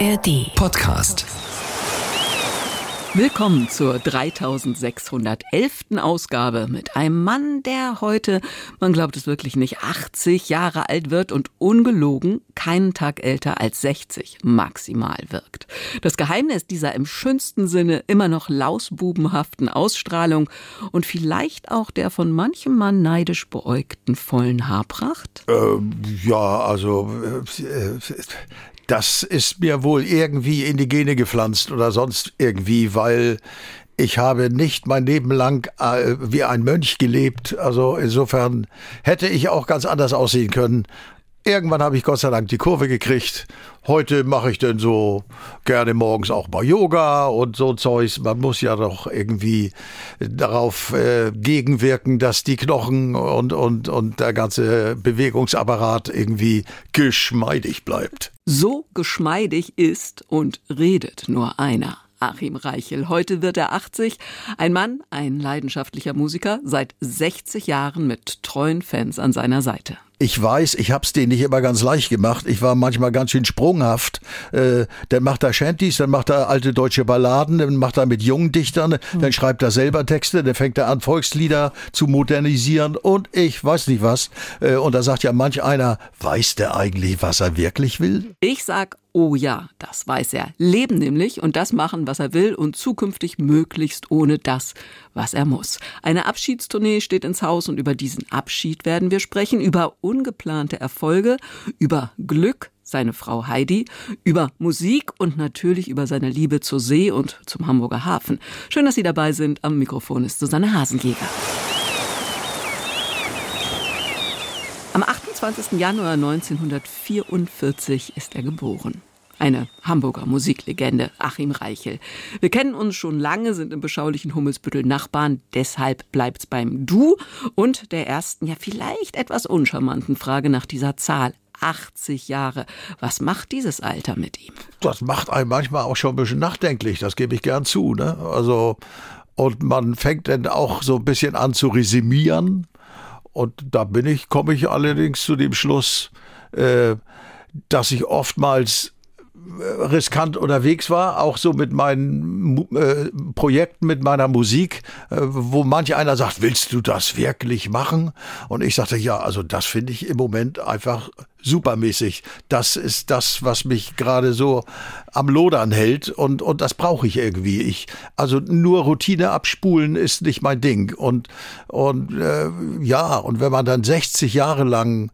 ARD Podcast. Willkommen zur 3611. Ausgabe mit einem Mann, der heute, man glaubt es wirklich nicht, 80 Jahre alt wird und ungelogen keinen Tag älter als 60 maximal wirkt. Das Geheimnis dieser im schönsten Sinne immer noch lausbubenhaften Ausstrahlung und vielleicht auch der von manchem Mann neidisch beäugten vollen Haarpracht? Ähm, ja, also äh, das ist mir wohl irgendwie in die Gene gepflanzt oder sonst irgendwie, weil ich habe nicht mein Leben lang äh, wie ein Mönch gelebt. Also insofern hätte ich auch ganz anders aussehen können. Irgendwann habe ich Gott sei Dank die Kurve gekriegt. Heute mache ich dann so gerne morgens auch mal Yoga und so Zeugs. Man muss ja doch irgendwie darauf äh, gegenwirken, dass die Knochen und, und, und der ganze Bewegungsapparat irgendwie geschmeidig bleibt. So geschmeidig ist und redet nur einer. Achim Reichel. Heute wird er 80. Ein Mann, ein leidenschaftlicher Musiker, seit 60 Jahren mit treuen Fans an seiner Seite. Ich weiß, ich hab's denen nicht immer ganz leicht gemacht. Ich war manchmal ganz schön sprunghaft. Äh, dann macht er Shanties, dann macht er alte deutsche Balladen, dann macht er mit jungen Dichtern, mhm. dann schreibt er selber Texte, dann fängt er an, Volkslieder zu modernisieren und ich weiß nicht was. Äh, und da sagt ja manch einer, weiß der eigentlich, was er wirklich will? Ich sag Oh ja, das weiß er. Leben nämlich und das machen, was er will und zukünftig möglichst ohne das, was er muss. Eine Abschiedstournee steht ins Haus und über diesen Abschied werden wir sprechen, über ungeplante Erfolge, über Glück, seine Frau Heidi, über Musik und natürlich über seine Liebe zur See und zum Hamburger Hafen. Schön, dass Sie dabei sind. Am Mikrofon ist Susanne Hasenjäger. Am 28. Januar 1944 ist er geboren. Eine Hamburger Musiklegende, Achim Reichel. Wir kennen uns schon lange, sind im beschaulichen Hummelsbüttel Nachbarn, deshalb bleibt's beim Du und der ersten, ja vielleicht etwas uncharmanten Frage nach dieser Zahl. 80 Jahre. Was macht dieses Alter mit ihm? Das macht einen manchmal auch schon ein bisschen nachdenklich, das gebe ich gern zu. Ne? Also, und man fängt dann auch so ein bisschen an zu resümieren und da bin ich, komme ich allerdings zu dem Schluss, äh, dass ich oftmals äh, riskant unterwegs war, auch so mit meinen äh, Projekten, mit meiner Musik, äh, wo manch einer sagt, willst du das wirklich machen? Und ich sagte, ja, also das finde ich im Moment einfach supermäßig. Das ist das, was mich gerade so am Lodern hält und, und das brauche ich irgendwie. Ich, also nur Routine abspulen ist nicht mein Ding. Und, und äh, ja, und wenn man dann 60 Jahre lang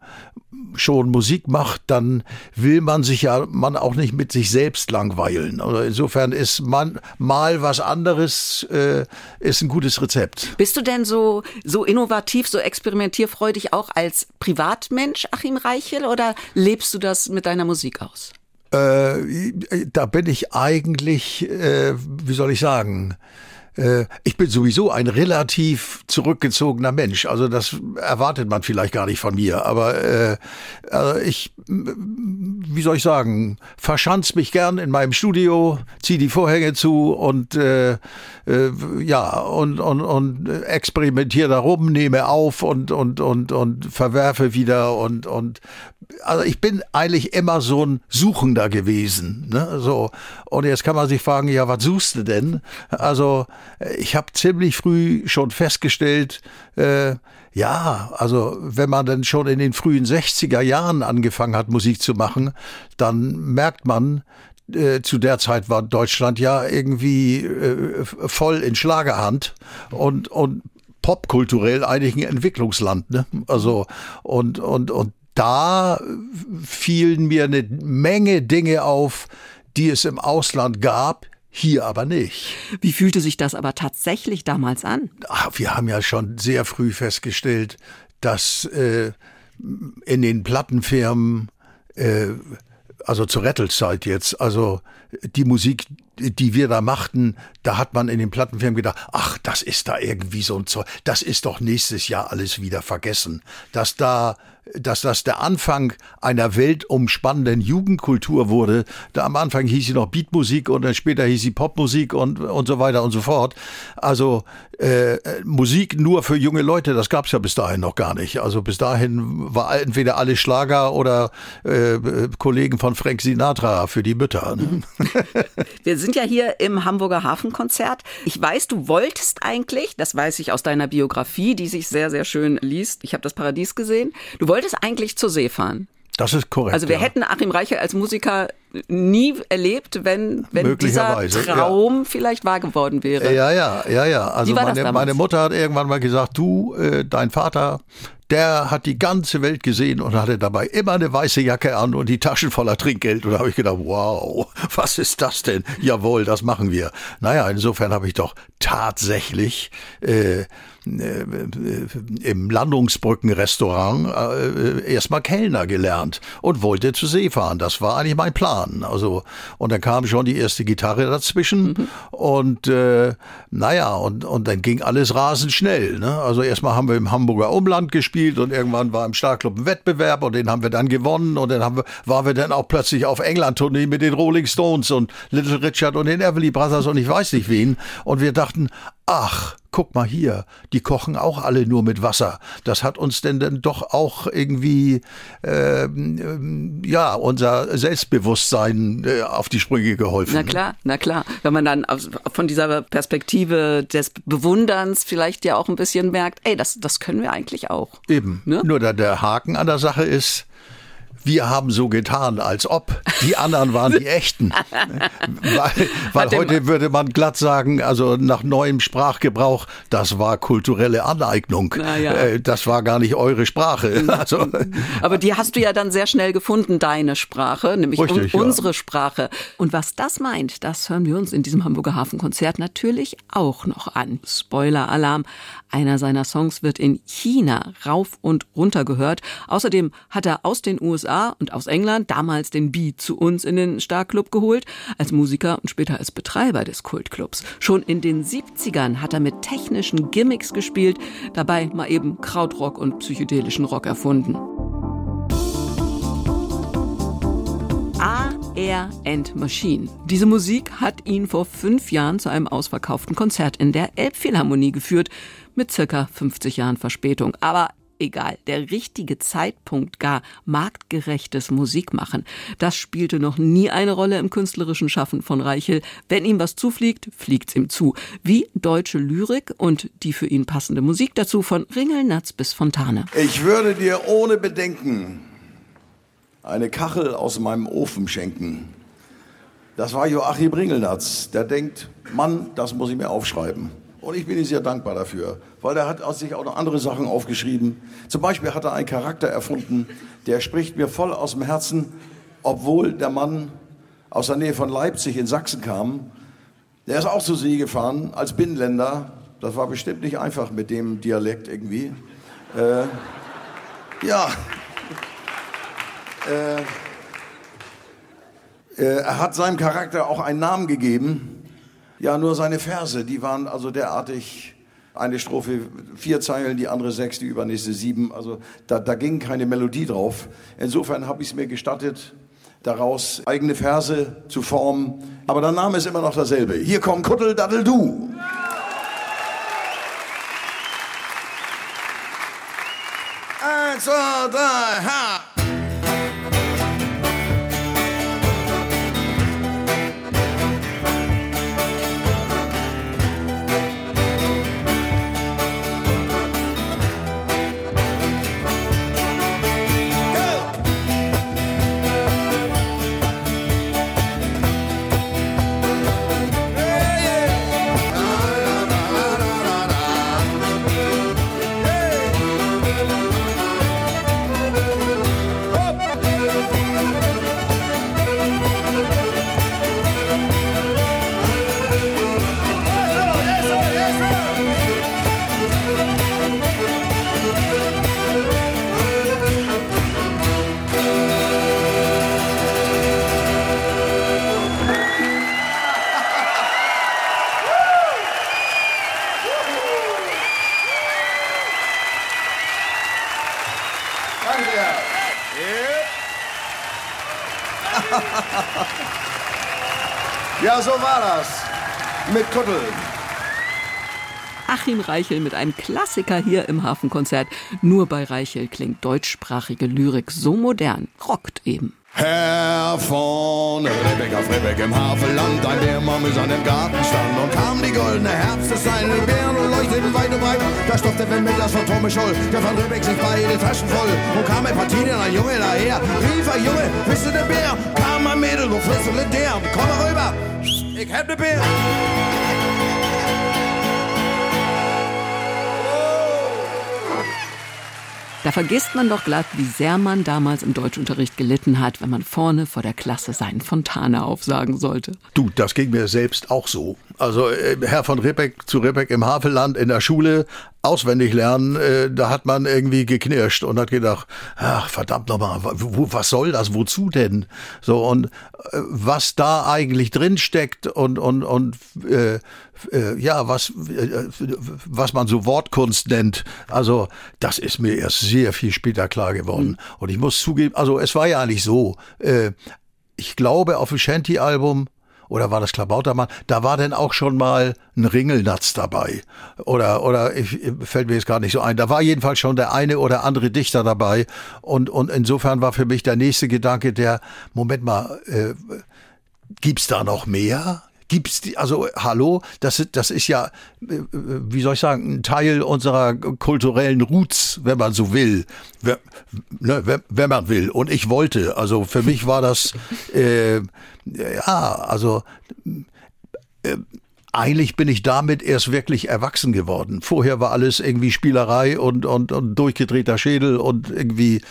schon Musik macht, dann will man sich ja man auch nicht mit sich selbst langweilen. Also insofern ist man mal was anderes äh, ist ein gutes Rezept. Bist du denn so so innovativ, so experimentierfreudig auch als Privatmensch, Achim Reichel, oder lebst du das mit deiner Musik aus? Äh, da bin ich eigentlich, äh, wie soll ich sagen? Äh, ich bin sowieso ein relativ zurückgezogener Mensch. Also das erwartet man vielleicht gar nicht von mir. Aber äh, also ich, wie soll ich sagen, verschanz mich gern in meinem Studio, zieh die Vorhänge zu und äh, äh, ja und und und experimentiere darum, nehme auf und und und und verwerfe wieder und und also ich bin eigentlich immer so ein Suchender gewesen. Ne? So und jetzt kann man sich fragen, ja, was suchst du denn? Also ich habe ziemlich früh schon festgestellt, äh, ja, also wenn man dann schon in den frühen 60er Jahren angefangen hat, Musik zu machen, dann merkt man, äh, zu der Zeit war Deutschland ja irgendwie äh, voll in Schlagerhand und, und popkulturell eigentlich ein Entwicklungsland. Ne? Also und, und, und da fielen mir eine Menge Dinge auf, die es im Ausland gab, hier aber nicht. Wie fühlte sich das aber tatsächlich damals an? Ach, wir haben ja schon sehr früh festgestellt, dass äh, in den Plattenfirmen, äh, also zur Rettelzeit jetzt, also die Musik, die wir da machten, da hat man in den Plattenfirmen gedacht, ach, das ist da irgendwie so ein Zeug, das ist doch nächstes Jahr alles wieder vergessen. Dass da dass das der Anfang einer weltumspannenden Jugendkultur wurde. Da am Anfang hieß sie noch Beatmusik und dann später hieß sie Popmusik und, und so weiter und so fort. Also äh, Musik nur für junge Leute, das gab es ja bis dahin noch gar nicht. Also bis dahin war entweder alles Schlager oder äh, Kollegen von Frank Sinatra für die Mütter. Ne? Wir sind ja hier im Hamburger Hafenkonzert. Ich weiß, du wolltest eigentlich, das weiß ich aus deiner Biografie, die sich sehr, sehr schön liest. Ich habe das Paradies gesehen. Du wolltest eigentlich zur See fahren. Das ist korrekt. Also wir ja. hätten Achim Reichel als Musiker nie erlebt, wenn, wenn dieser Traum ja. vielleicht wahr geworden wäre. Ja, ja, ja, ja. Also meine, meine Mutter hat irgendwann mal gesagt, du, äh, dein Vater, der hat die ganze Welt gesehen und hatte dabei immer eine weiße Jacke an und die Taschen voller Trinkgeld. Und da habe ich gedacht, wow, was ist das denn? Jawohl, das machen wir. Naja, insofern habe ich doch tatsächlich äh, im Landungsbrückenrestaurant äh, erstmal Kellner gelernt und wollte zur See fahren. Das war eigentlich mein Plan. Also und dann kam schon die erste Gitarre dazwischen mhm. und äh, naja und und dann ging alles rasend schnell. Ne? Also erstmal haben wir im Hamburger Umland gespielt und irgendwann war im Starclub ein Wettbewerb und den haben wir dann gewonnen und dann haben wir, waren wir dann auch plötzlich auf England-Tournee mit den Rolling Stones und Little Richard und den Everly Brothers und ich weiß nicht wen und wir dachten, ach guck mal hier, die kochen auch alle nur mit Wasser. Das hat uns denn dann doch auch irgendwie, äh, ja, unser Selbstbewusstsein äh, auf die Sprünge geholfen. Na klar, na klar. Wenn man dann aus, von dieser Perspektive des Bewunderns vielleicht ja auch ein bisschen merkt, ey, das, das können wir eigentlich auch. Eben. Ne? Nur der, der Haken an der Sache ist, wir haben so getan, als ob. Die anderen waren die echten. weil, weil heute würde man glatt sagen, also nach neuem Sprachgebrauch, das war kulturelle Aneignung. Ja. Äh, das war gar nicht eure Sprache. Also, Aber die hast du ja dann sehr schnell gefunden, deine Sprache, nämlich Richtig, un unsere ja. Sprache. Und was das meint, das hören wir uns in diesem Hamburger Hafenkonzert natürlich auch noch an. Spoiler-Alarm. Einer seiner Songs wird in China rauf und runter gehört. Außerdem hat er aus den USA und aus England damals den Beat zu uns in den Starclub geholt, als Musiker und später als Betreiber des Kultclubs. Schon in den 70ern hat er mit technischen Gimmicks gespielt, dabei mal eben Krautrock und psychedelischen Rock erfunden. Air and Machine. Diese Musik hat ihn vor fünf Jahren zu einem ausverkauften Konzert in der Elbphilharmonie geführt mit circa 50 Jahren Verspätung. Aber egal, der richtige Zeitpunkt, gar marktgerechtes Musikmachen, das spielte noch nie eine Rolle im künstlerischen Schaffen von Reichel. Wenn ihm was zufliegt, fliegt's ihm zu. Wie deutsche Lyrik und die für ihn passende Musik dazu von Ringelnatz bis Fontane. Ich würde dir ohne Bedenken eine Kachel aus meinem Ofen schenken. Das war Joachim Ringelnatz. Der denkt, Mann, das muss ich mir aufschreiben. Und ich bin ihm sehr dankbar dafür, weil er hat sich auch noch andere Sachen aufgeschrieben. Zum Beispiel hat er einen Charakter erfunden, der spricht mir voll aus dem Herzen, obwohl der Mann aus der Nähe von Leipzig in Sachsen kam. Der ist auch zur See gefahren als Binnenländer. Das war bestimmt nicht einfach mit dem Dialekt irgendwie. Äh, ja. Äh, äh, er hat seinem Charakter auch einen Namen gegeben. Ja, nur seine Verse, die waren also derartig, eine Strophe vier Zeilen, die andere sechs, die übernächste sieben. Also da, da ging keine Melodie drauf. Insofern habe ich es mir gestattet, daraus eigene Verse zu formen. Aber der Name ist immer noch derselbe. Hier kommt Kuttel Daddel Du. Eins, zwei, drei, ha! ja, so war das. Mit Kuttel. Achim Reichel mit einem Klassiker hier im Hafenkonzert. Nur bei Reichel klingt deutschsprachige Lyrik so modern, rockt eben. Herr von Rebek auf Rebek im Havelland, ein Bärmann ist an dem Gartenstand. Und kam die goldene Herbsteszeit, die Bären leuchteten weit und breit, da stopfte wenn mit das von Tome Scholl, der von Rebek sich beide Taschen voll. Und kam ein Partien, ein Junge daher, rief ein Junge, bist du der Bär, kam ein Mädel und flüsterte der, komm mal rüber, ich hab ne Bär. Da vergisst man doch glatt, wie sehr man damals im Deutschunterricht gelitten hat, wenn man vorne vor der Klasse seinen Fontane aufsagen sollte. Du, das ging mir selbst auch so. Also äh, Herr von Rippeck zu Rippeck im Havelland in der Schule auswendig lernen, äh, da hat man irgendwie geknirscht und hat gedacht, ach verdammt nochmal, was soll das, wozu denn? So und äh, was da eigentlich drin steckt und und und äh, äh, ja, was äh, was man so Wortkunst nennt, also das ist mir erst sehr viel später klar geworden. Mhm. Und ich muss zugeben, also es war ja nicht so. Äh, ich glaube, auf dem Shanty-Album oder war das Klabautermann? Da war denn auch schon mal ein Ringelnatz dabei. Oder, oder ich, fällt mir jetzt gar nicht so ein. Da war jedenfalls schon der eine oder andere Dichter dabei. Und, und insofern war für mich der nächste Gedanke der, Moment mal, äh, gibt's da noch mehr? Gibt's die, also hallo, das, das ist ja, äh, wie soll ich sagen, ein Teil unserer kulturellen Roots, wenn man so will, wenn, ne, wenn man will. Und ich wollte, also für mich war das, äh, ja, also äh, eigentlich bin ich damit erst wirklich erwachsen geworden. Vorher war alles irgendwie Spielerei und, und, und durchgedrehter Schädel und irgendwie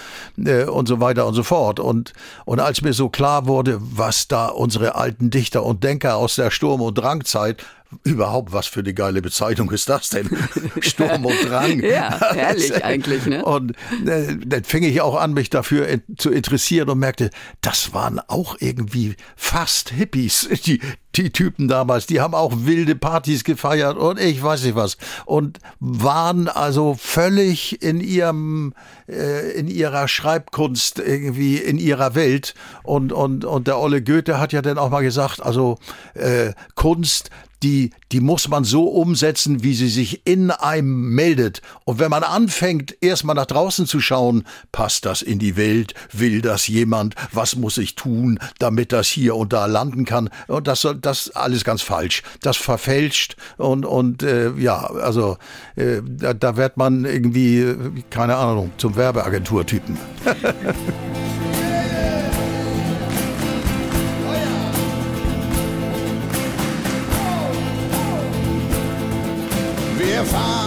äh, und so weiter und so fort. Und, und als mir so klar wurde, was da unsere alten Dichter und Denker aus der Sturm- und Drangzeit Überhaupt, was für eine geile Bezeichnung ist das denn? Sturm und Drang. ja, herrlich eigentlich, ne? Und äh, dann fing ich auch an, mich dafür in, zu interessieren und merkte, das waren auch irgendwie fast Hippies, die, die Typen damals. Die haben auch wilde Partys gefeiert und ich weiß nicht was. Und waren also völlig in ihrem, äh, in ihrer Schreibkunst irgendwie in ihrer Welt. Und, und, und der Olle Goethe hat ja dann auch mal gesagt, also äh, Kunst, die, die muss man so umsetzen, wie sie sich in einem meldet. Und wenn man anfängt, erstmal nach draußen zu schauen, passt das in die Welt, will das jemand, was muss ich tun, damit das hier und da landen kann. Und das, das alles ganz falsch. Das verfälscht und, und äh, ja, also äh, da, da wird man irgendwie, keine Ahnung, zum Werbeagenturtypen. Wir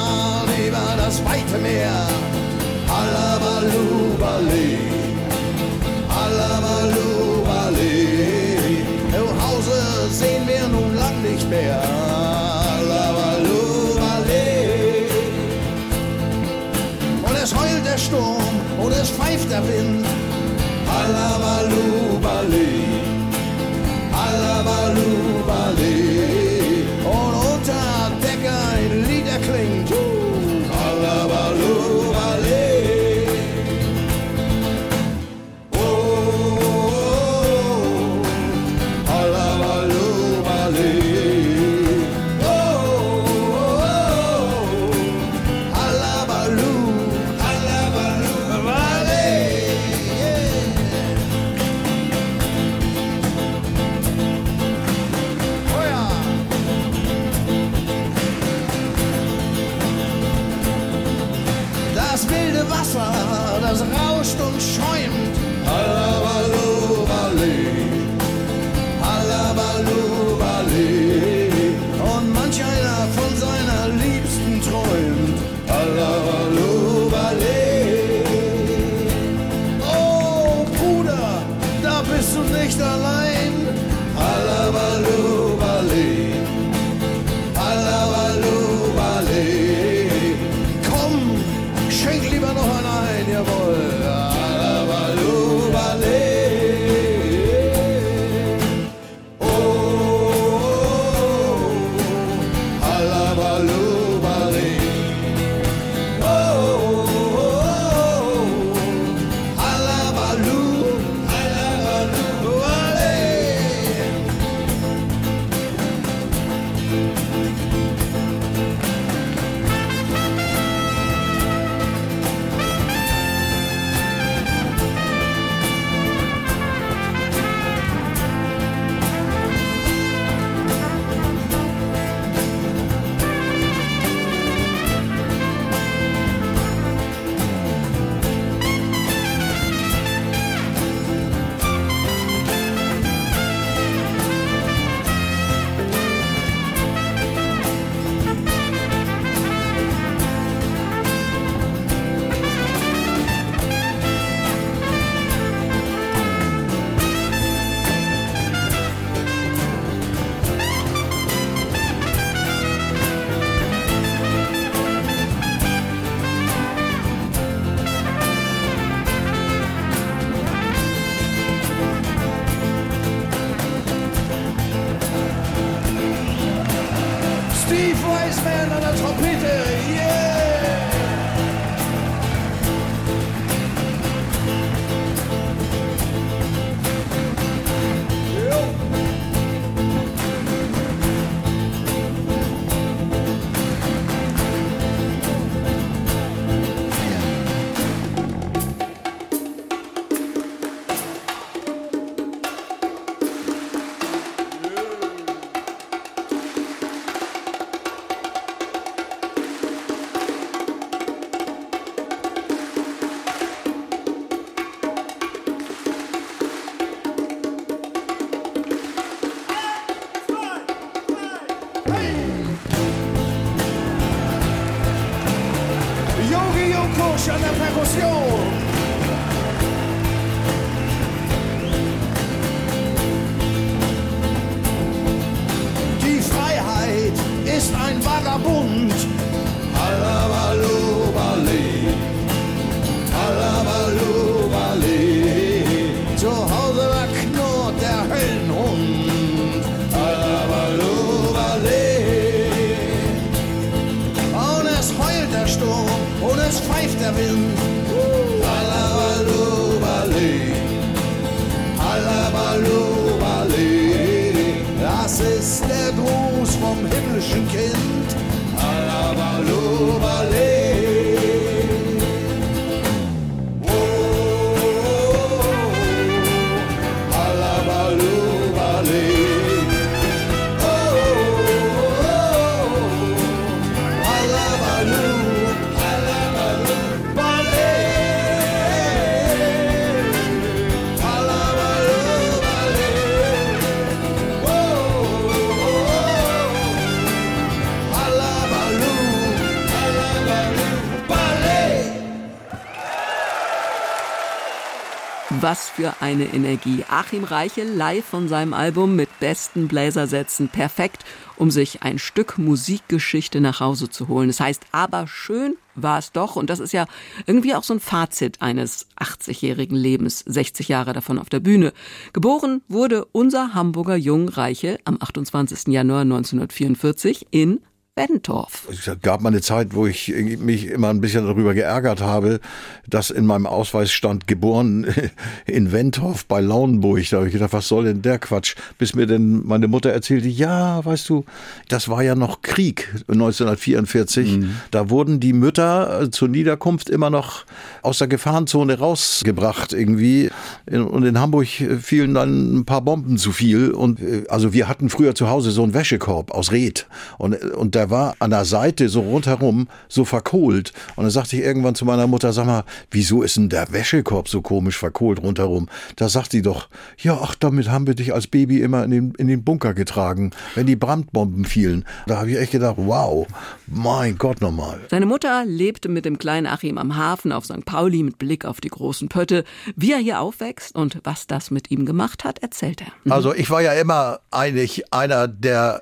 Was für eine Energie. Achim Reichel live von seinem Album mit besten Bläsersätzen. Perfekt, um sich ein Stück Musikgeschichte nach Hause zu holen. Das heißt, aber schön war es doch. Und das ist ja irgendwie auch so ein Fazit eines 80-jährigen Lebens. 60 Jahre davon auf der Bühne. Geboren wurde unser Hamburger Jung Reichel am 28. Januar 1944 in Bentorf. Es gab mal eine Zeit, wo ich mich immer ein bisschen darüber geärgert habe, dass in meinem Ausweis stand, geboren in Wentorf bei Lauenburg. Da habe ich gedacht, was soll denn der Quatsch? Bis mir denn meine Mutter erzählte, ja, weißt du, das war ja noch Krieg 1944. Da wurden die Mütter äh, zur Niederkunft immer noch aus der Gefahrenzone rausgebracht irgendwie. Und in Hamburg fielen dann ein paar Bomben zu viel. Und äh, also wir hatten früher zu Hause so einen Wäschekorb aus Red. Und, und der war an der Seite so rundherum so verkohlt. Und dann sagte ich irgendwann zu meiner Mutter, sag mal, wieso ist denn der Wäschekorb so komisch verkohlt rundherum? Da sagt sie doch, ja, ach, damit haben wir dich als Baby immer in den, in den Bunker getragen, wenn die Brandbomben fielen. Da habe ich echt gedacht, wow, mein Gott nochmal. Seine Mutter lebte mit dem kleinen Achim am Hafen auf St. Pauli mit Blick auf die großen Pötte. Wie er hier aufwächst und was das mit ihm gemacht hat, erzählt er. Also ich war ja immer eigentlich einer, der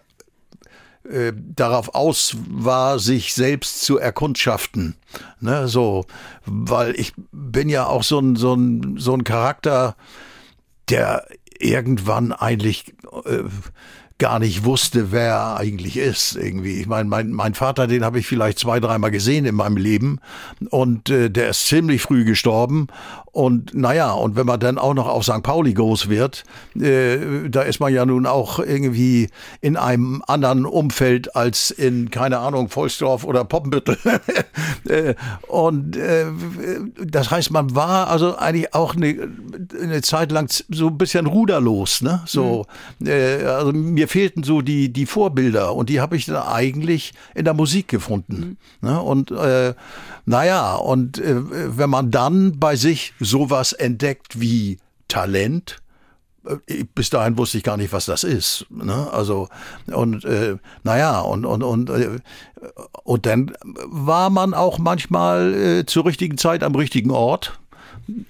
äh, darauf aus war, sich selbst zu erkundschaften. Ne, so, weil ich bin ja auch so ein, so ein, so ein Charakter, der irgendwann eigentlich äh, gar nicht wusste, wer er eigentlich ist irgendwie. Ich meine, mein, mein Vater, den habe ich vielleicht zwei, dreimal gesehen in meinem Leben und äh, der ist ziemlich früh gestorben und naja, und wenn man dann auch noch auf St. Pauli groß wird, äh, da ist man ja nun auch irgendwie in einem anderen Umfeld als in, keine Ahnung, Volksdorf oder Poppenbüttel. äh, und äh, das heißt, man war also eigentlich auch eine, eine Zeit lang so ein bisschen ruderlos, ne? So, äh, also mir fehlten so die, die Vorbilder und die habe ich dann eigentlich in der Musik gefunden. Ne? Und äh, naja, und äh, wenn man dann bei sich sowas entdeckt wie Talent, äh, bis dahin wusste ich gar nicht, was das ist. Ne? Also und äh, naja und und und äh, und dann war man auch manchmal äh, zur richtigen Zeit am richtigen Ort.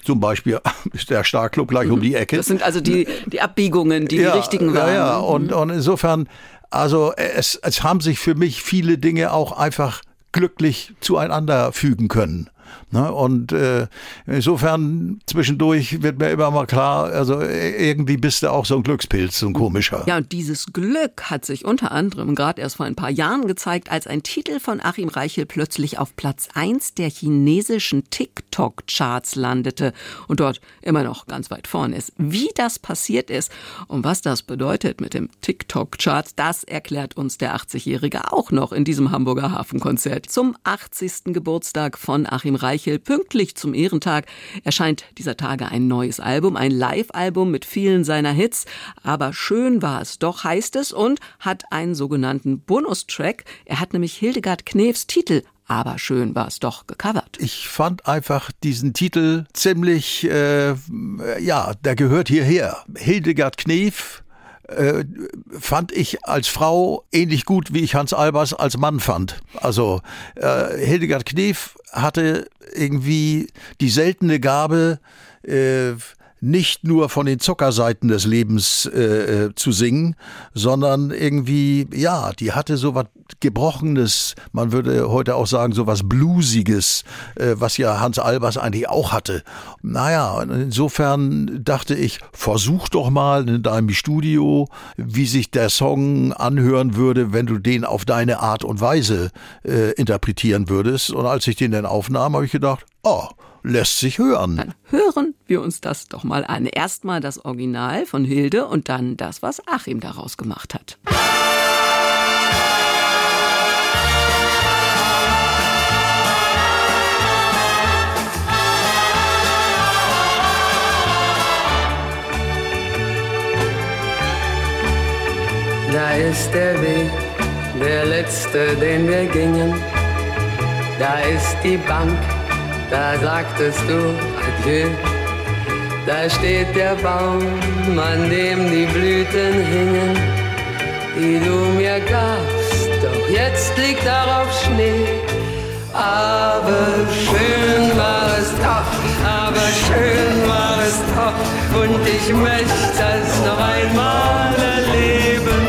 Zum Beispiel ist der Starclub gleich um die Ecke. Das sind also die, die Abbiegungen, die ja, die richtigen waren. Ja, ja. Und, und insofern, also es, es haben sich für mich viele Dinge auch einfach glücklich zueinander fügen können. Ne? Und äh, insofern zwischendurch wird mir immer mal klar, also irgendwie bist du auch so ein Glückspilz, so ein komischer. Ja, und dieses Glück hat sich unter anderem gerade erst vor ein paar Jahren gezeigt, als ein Titel von Achim Reichel plötzlich auf Platz eins der chinesischen TikTok-Charts landete und dort immer noch ganz weit vorne ist. Wie das passiert ist und was das bedeutet mit dem TikTok-Charts, das erklärt uns der 80-Jährige auch noch in diesem Hamburger Hafenkonzert. Zum 80. Geburtstag von Achim Reichel, pünktlich zum Ehrentag, erscheint dieser Tage ein neues Album, ein Live-Album mit vielen seiner Hits. Aber schön war es doch, heißt es, und hat einen sogenannten Bonustrack. Er hat nämlich Hildegard Knefs Titel aber schön war es doch gecovert. Ich fand einfach diesen Titel ziemlich, äh, ja, der gehört hierher. Hildegard Knef äh, fand ich als Frau ähnlich gut, wie ich Hans Albers als Mann fand. Also äh, Hildegard Knef hatte irgendwie die seltene Gabe, äh, nicht nur von den Zuckerseiten des Lebens äh, äh, zu singen, sondern irgendwie, ja, die hatte so was Gebrochenes, man würde heute auch sagen, so was Bluesiges, äh, was ja Hans Albers eigentlich auch hatte. Naja, insofern dachte ich, versuch doch mal in deinem Studio, wie sich der Song anhören würde, wenn du den auf deine Art und Weise äh, interpretieren würdest. Und als ich den dann aufnahm, habe ich gedacht, oh, lässt sich hören. Dann hören wir uns das doch mal an. Erstmal das Original von Hilde und dann das, was Achim daraus gemacht hat. Da ist der Weg, der letzte, den wir gingen. Da ist die Bank da sagtest du Adieu. Da steht der Baum, an dem die Blüten hingen, die du mir gabst, doch jetzt liegt darauf Schnee. Aber schön war es doch, aber schön war es doch, und ich möchte es noch einmal erleben.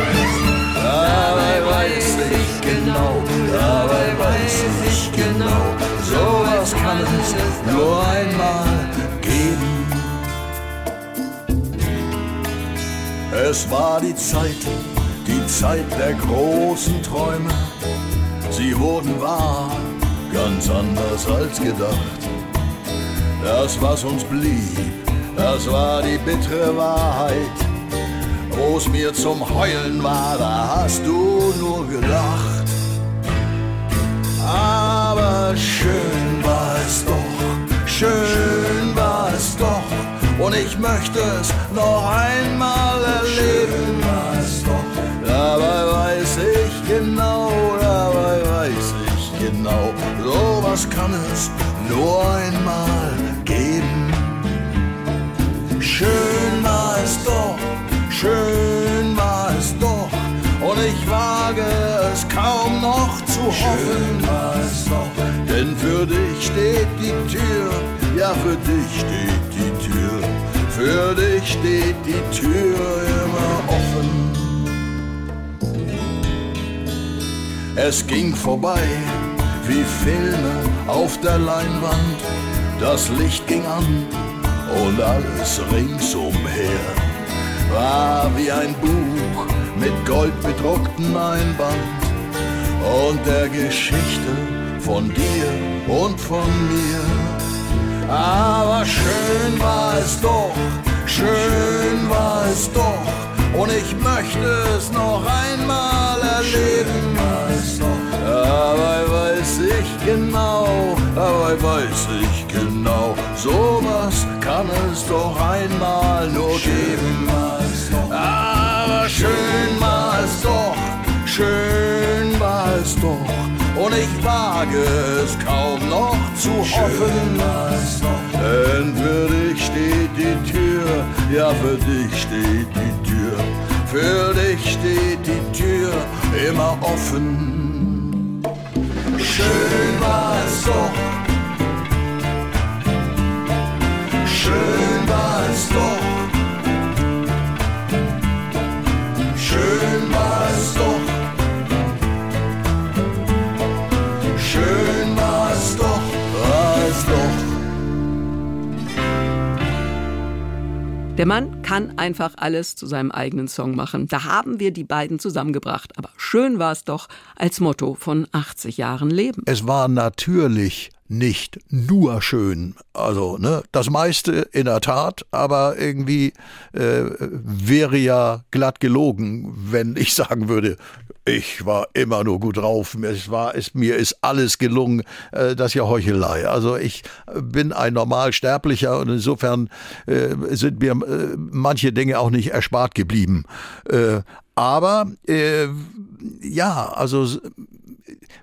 Dabei weiß ich genau, dabei weiß ich genau, kann es nur einmal geben. Es war die Zeit, die Zeit der großen Träume. Sie wurden wahr, ganz anders als gedacht. Das, was uns blieb, das war die bittere Wahrheit. Wo es mir zum Heulen war, da hast du nur gelacht. Aber schön war es doch, schön war es doch. Und ich möchte es noch einmal erleben. Dabei weiß ich genau, dabei weiß ich genau, sowas kann es nur einmal geben. Schön war es doch, schön war es doch. Und ich wage es kaum noch zu hoffen. Denn für dich steht die Tür, ja für dich steht die Tür. Für dich steht die Tür immer offen. Es ging vorbei wie Filme auf der Leinwand. Das Licht ging an und alles ringsumher war wie ein Buch mit goldbedrucktem Einband und der Geschichte von dir und von mir. Aber schön war es doch, schön war es doch, und ich möchte es noch einmal erleben. Dabei weiß ich genau, dabei weiß ich genau, sowas kann es doch einmal nur geben. Aber schön war es doch, schön war es doch, und ich wage es kaum noch zu hoffen. Denn für dich steht die Tür, ja für dich steht die Tür, für dich steht die Tür immer offen. Schön war es doch, schön war es doch. Der Mann kann einfach alles zu seinem eigenen Song machen. Da haben wir die beiden zusammengebracht. Aber schön war es doch als Motto von 80 Jahren Leben. Es war natürlich nicht nur schön. Also, ne, das meiste in der Tat, aber irgendwie äh, wäre ja glatt gelogen, wenn ich sagen würde, ich war immer nur gut drauf, es war, es, mir ist alles gelungen, äh, das ist ja Heuchelei. Also ich bin ein Normalsterblicher und insofern äh, sind mir äh, manche Dinge auch nicht erspart geblieben. Äh, aber äh, ja, also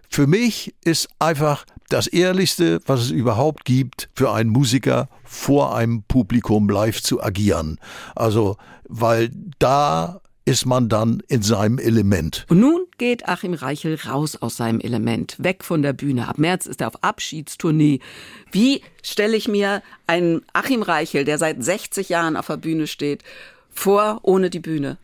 für mich ist einfach das Ehrlichste, was es überhaupt gibt, für einen Musiker vor einem Publikum live zu agieren. Also, weil da ist man dann in seinem Element. Und nun geht Achim Reichel raus aus seinem Element, weg von der Bühne. Ab März ist er auf Abschiedstournee. Wie stelle ich mir einen Achim Reichel, der seit 60 Jahren auf der Bühne steht, vor ohne die Bühne?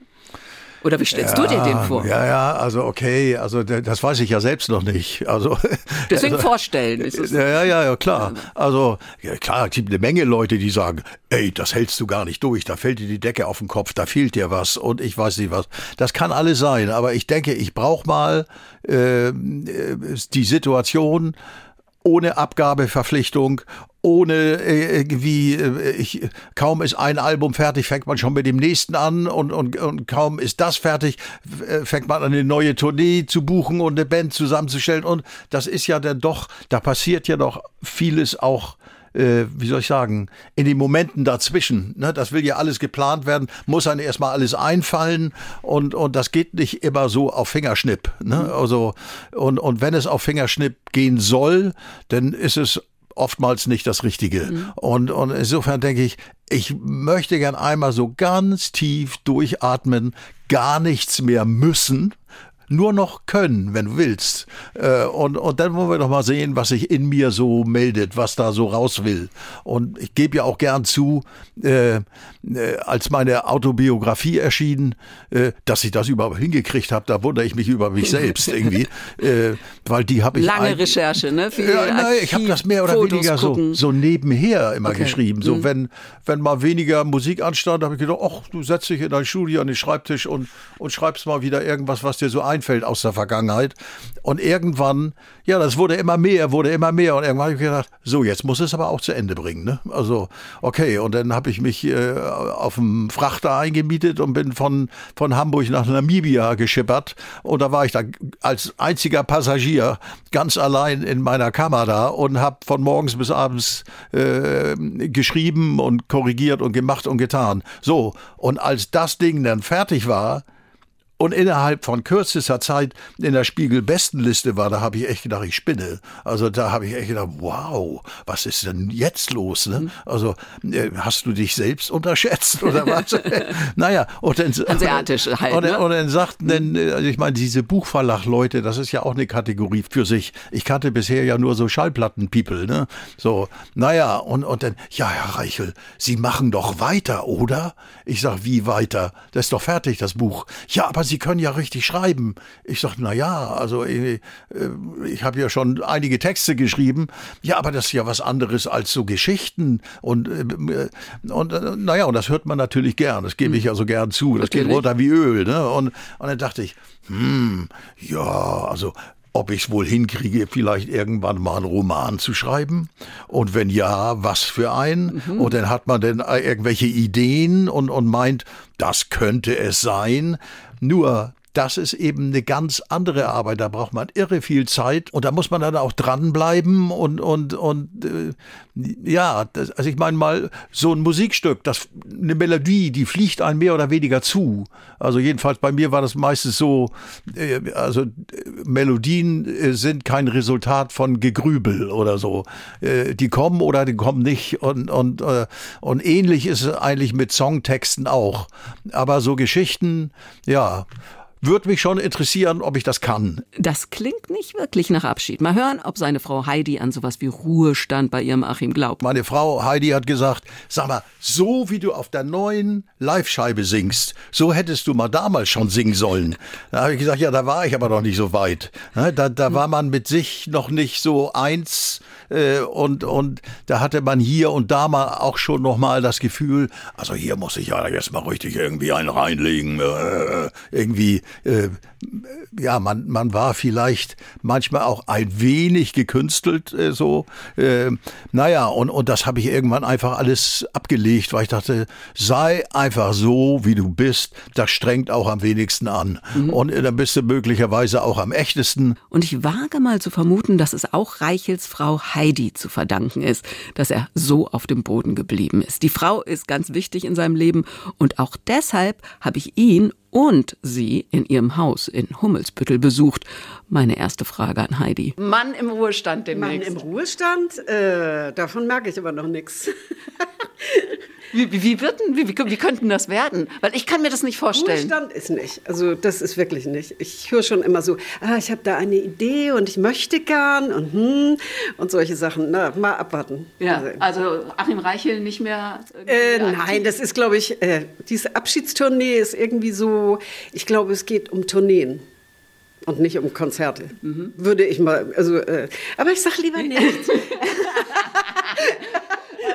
Oder wie stellst ja, du dir den vor? Ja, ja, also okay, also das weiß ich ja selbst noch nicht. Also deswegen also, vorstellen. Ist es ja, ja, ja, klar. Also ja, klar, es gibt eine Menge Leute, die sagen, ey, das hältst du gar nicht durch, da fällt dir die Decke auf den Kopf, da fehlt dir was und ich weiß nicht was. Das kann alles sein, aber ich denke, ich brauche mal äh, die Situation ohne Abgabeverpflichtung, ohne äh, irgendwie, äh, ich, kaum ist ein Album fertig, fängt man schon mit dem nächsten an und, und, und kaum ist das fertig, äh, fängt man an eine neue Tournee zu buchen und eine Band zusammenzustellen und das ist ja dann doch, da passiert ja doch vieles auch äh, wie soll ich sagen, in den Momenten dazwischen. Ne? Das will ja alles geplant werden, muss einem erstmal alles einfallen und, und das geht nicht immer so auf Fingerschnipp. Ne? Mhm. Also, und, und wenn es auf Fingerschnipp gehen soll, dann ist es oftmals nicht das Richtige. Mhm. Und, und insofern denke ich, ich möchte gern einmal so ganz tief durchatmen, gar nichts mehr müssen, nur noch können, wenn du willst. Äh, und, und dann wollen wir doch mal sehen, was sich in mir so meldet, was da so raus will. Und ich gebe ja auch gern zu, äh, äh, als meine Autobiografie erschien, äh, dass ich das überhaupt hingekriegt habe, da wundere ich mich über mich selbst irgendwie. äh, weil die habe ich. Lange Recherche, ne? Für ja, nein, ich habe das mehr oder Fotos weniger so, so nebenher immer okay. geschrieben. So, mhm. wenn, wenn mal weniger Musik anstand, habe ich gedacht, ach, du setzt dich in dein Studio an den Schreibtisch und, und schreibst mal wieder irgendwas, was dir so ein einfällt aus der Vergangenheit. Und irgendwann, ja, das wurde immer mehr, wurde immer mehr. Und irgendwann habe ich gedacht, so, jetzt muss es aber auch zu Ende bringen. Ne? Also, okay. Und dann habe ich mich äh, auf dem Frachter eingemietet und bin von, von Hamburg nach Namibia geschippert. Und da war ich da als einziger Passagier ganz allein in meiner Kammer da und habe von morgens bis abends äh, geschrieben und korrigiert und gemacht und getan. So, und als das Ding dann fertig war, und innerhalb von kürzester Zeit in der Spiegel-Bestenliste war, da habe ich echt gedacht, ich spinne. Also da habe ich echt gedacht, wow, was ist denn jetzt los? Ne? Mhm. Also äh, hast du dich selbst unterschätzt oder was? naja, und dann, Asiatisch halt, und, ne? und dann sagten dann, äh, also ich meine, diese Buchverlag-Leute, das ist ja auch eine Kategorie für sich. Ich kannte bisher ja nur so Schallplatten-People, ne? So, naja, und, und dann, ja, Herr Reichel, Sie machen doch weiter, oder? Ich sag, wie weiter? Das ist doch fertig, das Buch. Ja, aber Sie können ja richtig schreiben. Ich sag, na ja, also äh, ich, ich habe ja schon einige Texte geschrieben. Ja, aber das ist ja was anderes als so Geschichten und äh, und äh, naja, und das hört man natürlich gern. Das gebe ich hm. ja so gern zu. Das natürlich. geht runter wie Öl. Ne? Und, und dann dachte ich, hm, ja, also ob ich es wohl hinkriege, vielleicht irgendwann mal einen Roman zu schreiben. Und wenn ja, was für einen? Mhm. Und dann hat man dann irgendwelche Ideen und, und meint, das könnte es sein. Nur das ist eben eine ganz andere Arbeit. Da braucht man irre viel Zeit und da muss man dann auch dranbleiben und und und äh, ja, das, also ich meine mal so ein Musikstück, das eine Melodie, die fliegt einem mehr oder weniger zu. Also jedenfalls bei mir war das meistens so, äh, also äh, Melodien äh, sind kein Resultat von Gegrübel oder so. Äh, die kommen oder die kommen nicht und und äh, und ähnlich ist es eigentlich mit Songtexten auch. Aber so Geschichten, ja würde mich schon interessieren, ob ich das kann. Das klingt nicht wirklich nach Abschied. Mal hören, ob seine Frau Heidi an sowas wie Ruhestand bei ihrem Achim glaubt. Meine Frau Heidi hat gesagt, sag mal, so wie du auf der neuen Live-Scheibe singst, so hättest du mal damals schon singen sollen. Da habe ich gesagt, ja, da war ich aber noch nicht so weit. Da, da war man mit sich noch nicht so eins äh, und, und da hatte man hier und da mal auch schon noch mal das Gefühl, also hier muss ich ja jetzt mal richtig irgendwie einen reinlegen, äh, irgendwie äh, ja, man, man war vielleicht manchmal auch ein wenig gekünstelt äh, so. Äh, naja, und, und das habe ich irgendwann einfach alles abgelegt, weil ich dachte, sei einfach so, wie du bist, das strengt auch am wenigsten an. Mhm. Und äh, dann bist du möglicherweise auch am echtesten. Und ich wage mal zu vermuten, dass es auch Reichels Frau Heidi zu verdanken ist, dass er so auf dem Boden geblieben ist. Die Frau ist ganz wichtig in seinem Leben und auch deshalb habe ich ihn und sie in ihrem Haus in Hummelsbüttel besucht. Meine erste Frage an Heidi. Mann im Ruhestand demnächst. Mann im Ruhestand? Äh, davon merke ich aber noch nichts. Wie, wie, wird denn, wie, wie, wie könnten das werden? Weil ich kann mir das nicht vorstellen. Ruhestand ist nicht. Also das ist wirklich nicht. Ich höre schon immer so, ah, ich habe da eine Idee und ich möchte gern und hm, und solche Sachen. Na, mal abwarten. Ja, also Achim Reichel nicht mehr. Äh, nein, das ist, glaube ich, äh, diese Abschiedstournee ist irgendwie so, ich glaube, es geht um Tourneen und nicht um Konzerte. Mhm. Würde ich mal, also, äh, aber ich sage lieber nichts.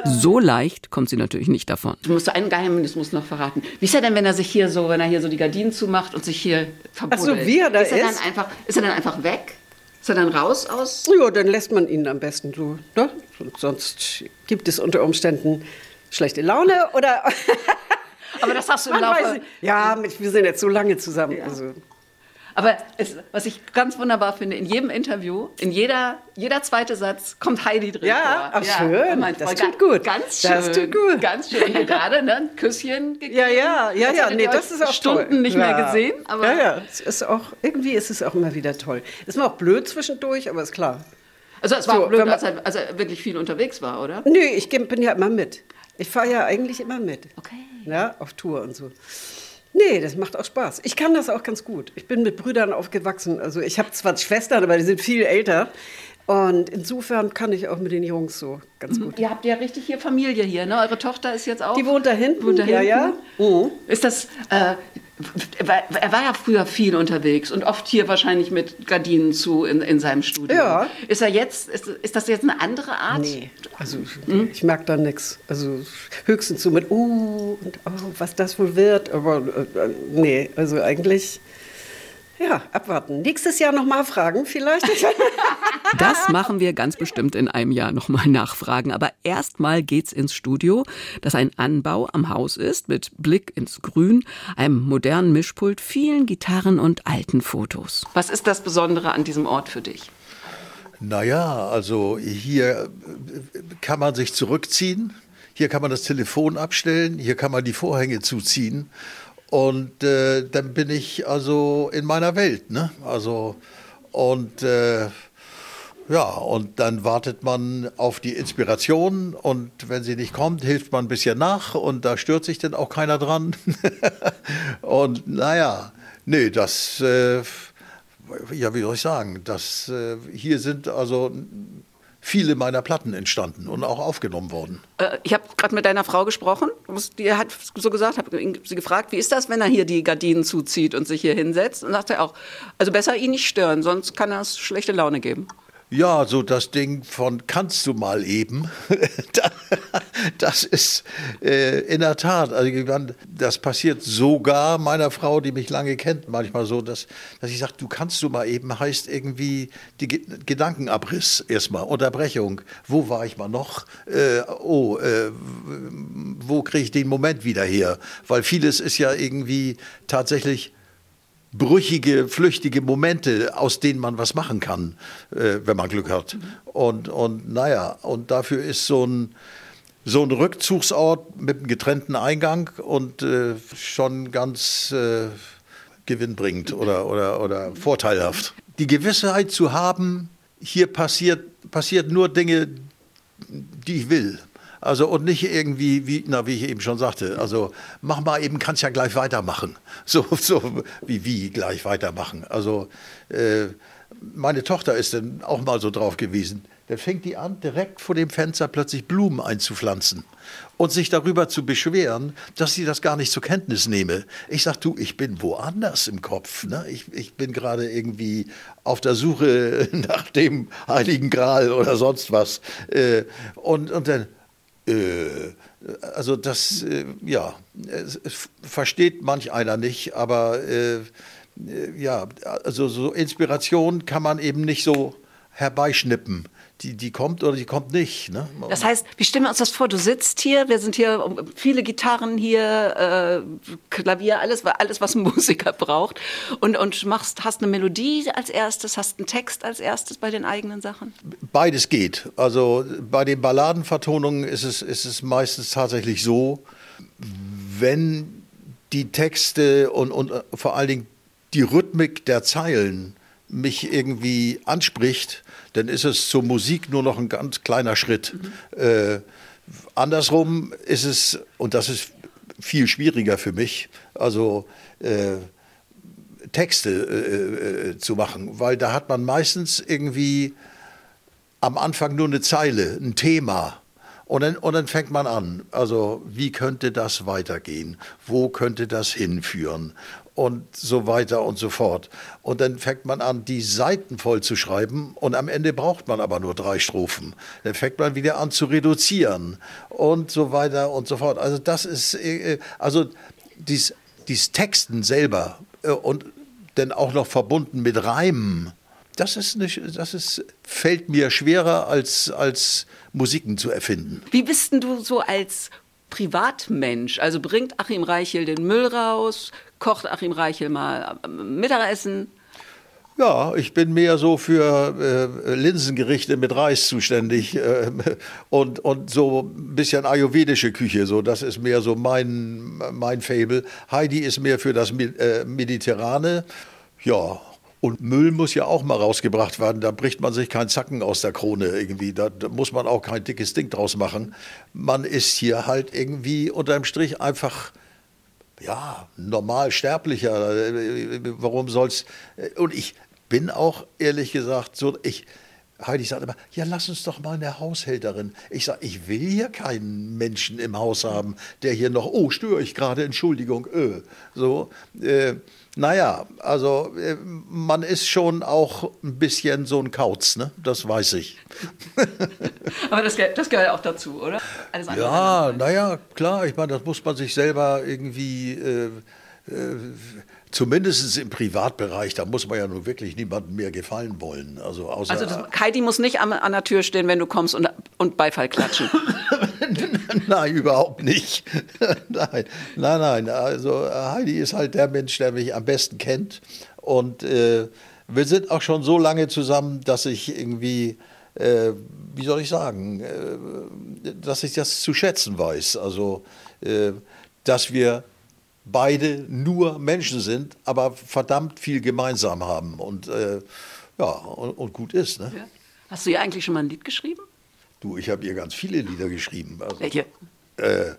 So leicht kommt sie natürlich nicht davon. Du musst einen Geheimnis muss noch verraten. Wie ist er denn, wenn er sich hier so, wenn er hier so die Gardinen zumacht und sich hier verbuddelt? Ach so, wie er da ist? Er Dann einfach, ist er dann einfach weg? Ist er dann raus aus? Ja, dann lässt man ihn am besten so. Ne? Sonst gibt es unter Umständen schlechte Laune oder. Aber das hast du im Laufe. Ja, wir sind jetzt so lange zusammen. Ja. Also. Aber es, was ich ganz wunderbar finde, in jedem Interview, in jeder, jeder zweite Satz kommt Heidi drin ja, vor. Ach, ja, schön. Das tut gut. Ganz schön. Das tut gut. Ganz schön. Hier gerade ne, ein Küsschen gegeben. Ja, ja, ja, ja. Nee, das ist auch Stunden toll. nicht ja. mehr gesehen. Aber ja, ja. Es ist auch, irgendwie ist es auch immer wieder toll. Ist mir auch blöd zwischendurch, aber ist klar. Also es war so, blöd, als er, als er wirklich viel unterwegs war, oder? Nö, ich bin ja immer mit. Ich fahre ja eigentlich immer mit. Okay. Ja, auf Tour und so. Nee, das macht auch Spaß. Ich kann das auch ganz gut. Ich bin mit Brüdern aufgewachsen. Also ich habe zwar Schwestern, aber die sind viel älter. Und insofern kann ich auch mit den Jungs so ganz mhm. gut. Ihr habt ja richtig hier Familie hier, ne? Eure Tochter ist jetzt auch. Die wohnt da hinten. Wohnt da hinten. Ja, ja. Mhm. Ist das. Äh, er war ja früher viel unterwegs und oft hier wahrscheinlich mit Gardinen zu in, in seinem Studio. Ja. Ist er jetzt, ist, ist das jetzt eine andere Art? Nee, also hm? ich merke da nichts. Also höchstens so mit, uh, und oh, was das wohl wird. Aber äh, nee, also eigentlich ja, abwarten. Nächstes Jahr nochmal fragen vielleicht. Das machen wir ganz bestimmt in einem Jahr nochmal nachfragen. Aber erstmal geht's ins Studio, das ein Anbau am Haus ist, mit Blick ins Grün, einem modernen Mischpult, vielen Gitarren und alten Fotos. Was ist das Besondere an diesem Ort für dich? Naja, also hier kann man sich zurückziehen. Hier kann man das Telefon abstellen, hier kann man die Vorhänge zuziehen und äh, dann bin ich also in meiner Welt, ne? Also und äh, ja, und dann wartet man auf die Inspiration und wenn sie nicht kommt, hilft man ein bisschen nach und da stört sich dann auch keiner dran. und naja, nee, das, äh, ja, wie soll ich sagen, das, äh, hier sind also viele meiner Platten entstanden und auch aufgenommen worden. Äh, ich habe gerade mit deiner Frau gesprochen. Die hat so gesagt, habe sie gefragt, wie ist das, wenn er hier die Gardinen zuzieht und sich hier hinsetzt? Und sagte auch, also besser ihn nicht stören, sonst kann er schlechte Laune geben. Ja, so das Ding von kannst du mal eben, das ist äh, in der Tat, also das passiert sogar meiner Frau, die mich lange kennt, manchmal so, dass, dass ich sage, du kannst du mal eben, heißt irgendwie die Ge Gedankenabriss erstmal, Unterbrechung. Wo war ich mal noch? Äh, oh, äh, wo kriege ich den Moment wieder her? Weil vieles ist ja irgendwie tatsächlich brüchige, flüchtige Momente, aus denen man was machen kann, äh, wenn man Glück hat. Und, und naja, und dafür ist so ein, so ein Rückzugsort mit einem getrennten Eingang und äh, schon ganz äh, gewinnbringend oder, oder, oder vorteilhaft. Die Gewissheit zu haben, hier passiert, passiert nur Dinge, die ich will. Also und nicht irgendwie, wie, na, wie ich eben schon sagte, also mach mal eben, kannst ja gleich weitermachen. So, so wie, wie gleich weitermachen. Also äh, meine Tochter ist dann auch mal so drauf gewesen. Dann fängt die an, direkt vor dem Fenster plötzlich Blumen einzupflanzen und sich darüber zu beschweren, dass sie das gar nicht zur Kenntnis nehme. Ich sag, du, ich bin woanders im Kopf. Ne? Ich, ich bin gerade irgendwie auf der Suche nach dem Heiligen Gral oder sonst was. Äh, und, und dann, also das, äh, ja, versteht manch einer nicht, aber äh, ja, also so Inspiration kann man eben nicht so herbeischnippen die, die kommt oder die kommt nicht. Ne? Das heißt, wie stellen wir uns das vor? Du sitzt hier, wir sind hier, viele Gitarren hier, äh, Klavier, alles, alles, was ein Musiker braucht. Und, und machst, hast eine Melodie als erstes, hast einen Text als erstes bei den eigenen Sachen? Beides geht. Also bei den Balladenvertonungen ist es, ist es meistens tatsächlich so, wenn die Texte und, und äh, vor allen Dingen die Rhythmik der Zeilen mich irgendwie anspricht, dann ist es zur Musik nur noch ein ganz kleiner Schritt. Mhm. Äh, andersrum ist es, und das ist viel schwieriger für mich, also äh, Texte äh, äh, zu machen, weil da hat man meistens irgendwie am Anfang nur eine Zeile, ein Thema. Und dann, und dann fängt man an. Also, wie könnte das weitergehen? Wo könnte das hinführen? Und so weiter und so fort. Und dann fängt man an, die Seiten voll zu schreiben. Und am Ende braucht man aber nur drei Strophen. Dann fängt man wieder an zu reduzieren. Und so weiter und so fort. Also, das ist, äh, also, dies, dies Texten selber äh, und dann auch noch verbunden mit Reimen das ist nicht, das ist, fällt mir schwerer als, als Musiken zu erfinden. Wie bist denn du so als Privatmensch? Also bringt Achim Reichel den Müll raus? Kocht Achim Reichel mal ähm, Mittagessen? Ja, ich bin mehr so für äh, Linsengerichte mit Reis zuständig äh, und, und so ein bisschen ayurvedische Küche. So, das ist mehr so mein, mein Fable. Heidi ist mehr für das äh, Mediterrane. Ja, und Müll muss ja auch mal rausgebracht werden. Da bricht man sich keinen Zacken aus der Krone irgendwie. Da, muss man auch kein dickes Ding draus machen. Man ist hier halt irgendwie unterm Strich einfach, ja, normal sterblicher. Warum soll's? Und ich bin auch ehrlich gesagt so, ich, Heidi sagt immer, ja, lass uns doch mal eine Haushälterin. Ich sage, ich will hier keinen Menschen im Haus haben, der hier noch, oh, störe ich gerade, Entschuldigung, öh. So, äh, naja, also äh, man ist schon auch ein bisschen so ein Kauz, ne? das weiß ich. Aber das, das gehört auch dazu, oder? ja, naja, klar, ich meine, das muss man sich selber irgendwie... Äh, äh, Zumindest im Privatbereich, da muss man ja nun wirklich niemandem mehr gefallen wollen. Also, außer, also das, Heidi muss nicht an, an, der Tür stehen, wenn du kommst und, und Beifall klatschen. nein, überhaupt nicht. nein, nein, nein. Also Heidi ist halt der Mensch, der mich am besten kennt. Und äh, wir sind auch schon so lange zusammen, dass ich irgendwie, äh, wie soll ich sagen, äh, dass ich das zu schätzen weiß. Also, äh, dass wir beide nur Menschen sind, aber verdammt viel gemeinsam haben und äh, ja und, und, gut ist. Ne? Ja. Hast du ihr eigentlich schon mal ein Lied geschrieben? Du, ich habe ihr ganz viele Lieder geschrieben. Also, Welche? Äh,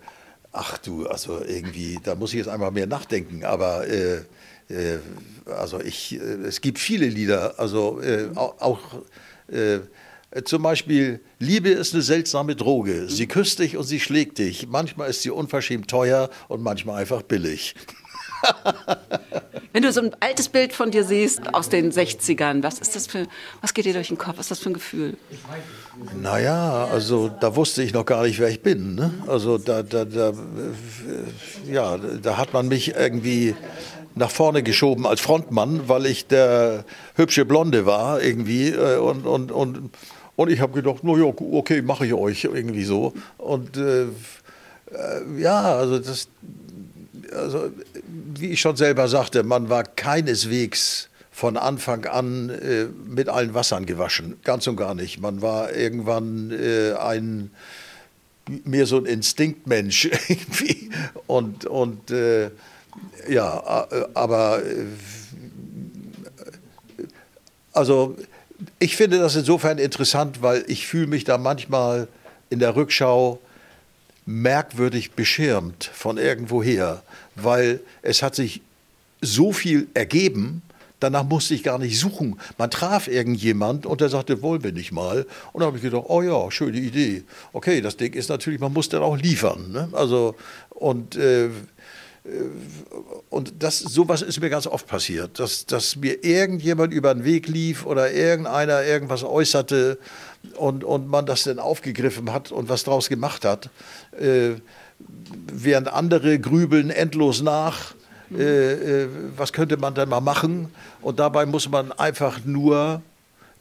ach du, also irgendwie, da muss ich jetzt einmal mehr nachdenken, aber äh, äh also ich, äh, es gibt viele Lieder, also äh, auch, zum Beispiel, Liebe ist eine seltsame Droge. Sie küsst dich und sie schlägt dich. Manchmal ist sie unverschämt teuer und manchmal einfach billig. Wenn du so ein altes Bild von dir siehst aus den 60ern, was ist das für, was geht dir durch den Kopf? Was ist das für ein Gefühl? Naja, also da wusste ich noch gar nicht, wer ich bin. Ne? Also da, da, da, äh, ja, da hat man mich irgendwie nach vorne geschoben als Frontmann, weil ich der hübsche Blonde war irgendwie äh, und, und, und und ich habe gedacht, no, okay, mache ich euch irgendwie so. Und äh, äh, ja, also das, also wie ich schon selber sagte, man war keineswegs von Anfang an äh, mit allen Wassern gewaschen, ganz und gar nicht. Man war irgendwann äh, ein mehr so ein Instinktmensch irgendwie und und äh, ja, äh, aber also ich finde das insofern interessant, weil ich fühle mich da manchmal in der Rückschau merkwürdig beschirmt von irgendwoher, weil es hat sich so viel ergeben, danach musste ich gar nicht suchen. Man traf irgendjemand und der sagte, wollen wir nicht mal? Und da habe ich gedacht, oh ja, schöne Idee. Okay, das Ding ist natürlich, man muss dann auch liefern. Ne? Also, und äh, und das, sowas ist mir ganz oft passiert, dass, dass mir irgendjemand über den Weg lief oder irgendeiner irgendwas äußerte und, und man das dann aufgegriffen hat und was draus gemacht hat, äh, während andere grübeln endlos nach. Äh, äh, was könnte man denn mal machen? Und dabei muss man einfach nur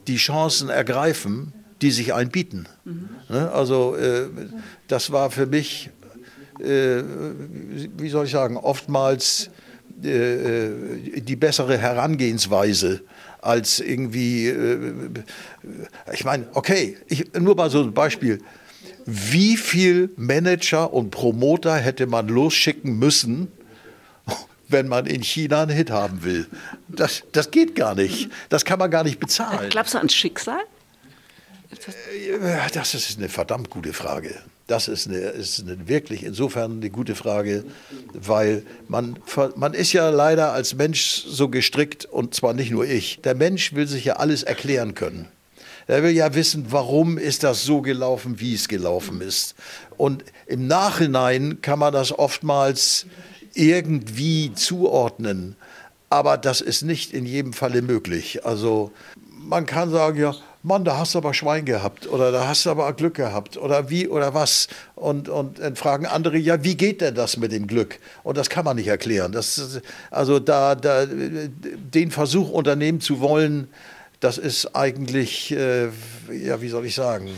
die Chancen ergreifen, die sich einbieten. Mhm. Ne? Also äh, das war für mich äh, wie soll ich sagen, oftmals äh, äh, die bessere Herangehensweise als irgendwie, ich meine, okay, ich, nur mal so ein Beispiel. Wie viel Manager und Promoter hätte man losschicken müssen, wenn man in China einen Hit haben will? Das, das geht gar nicht. Das kann man gar nicht bezahlen. Glaubst du ans Schicksal? Das ist eine verdammt gute Frage. Das ist, eine, ist eine, wirklich insofern eine gute Frage, weil man, man ist ja leider als Mensch so gestrickt und zwar nicht nur ich. Der Mensch will sich ja alles erklären können. Er will ja wissen, warum ist das so gelaufen, wie es gelaufen ist. Und im Nachhinein kann man das oftmals irgendwie zuordnen. Aber das ist nicht in jedem Falle möglich. Also man kann sagen, ja, Mann, da hast du aber Schwein gehabt oder da hast du aber Glück gehabt oder wie oder was. Und, und dann fragen andere, ja, wie geht denn das mit dem Glück? Und das kann man nicht erklären. Das, also da, da den Versuch unternehmen zu wollen, das ist eigentlich, äh, ja, wie soll ich sagen,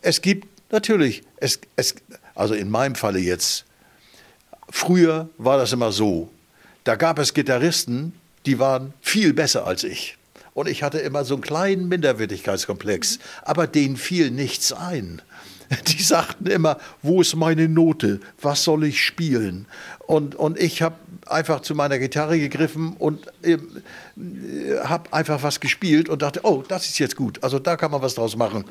es gibt natürlich, es, es, also in meinem Falle jetzt, früher war das immer so, da gab es Gitarristen, die waren viel besser als ich. Und ich hatte immer so einen kleinen Minderwertigkeitskomplex. Aber denen fiel nichts ein. Die sagten immer, wo ist meine Note? Was soll ich spielen? Und, und ich habe einfach zu meiner Gitarre gegriffen und äh, habe einfach was gespielt und dachte, oh, das ist jetzt gut. Also da kann man was draus machen.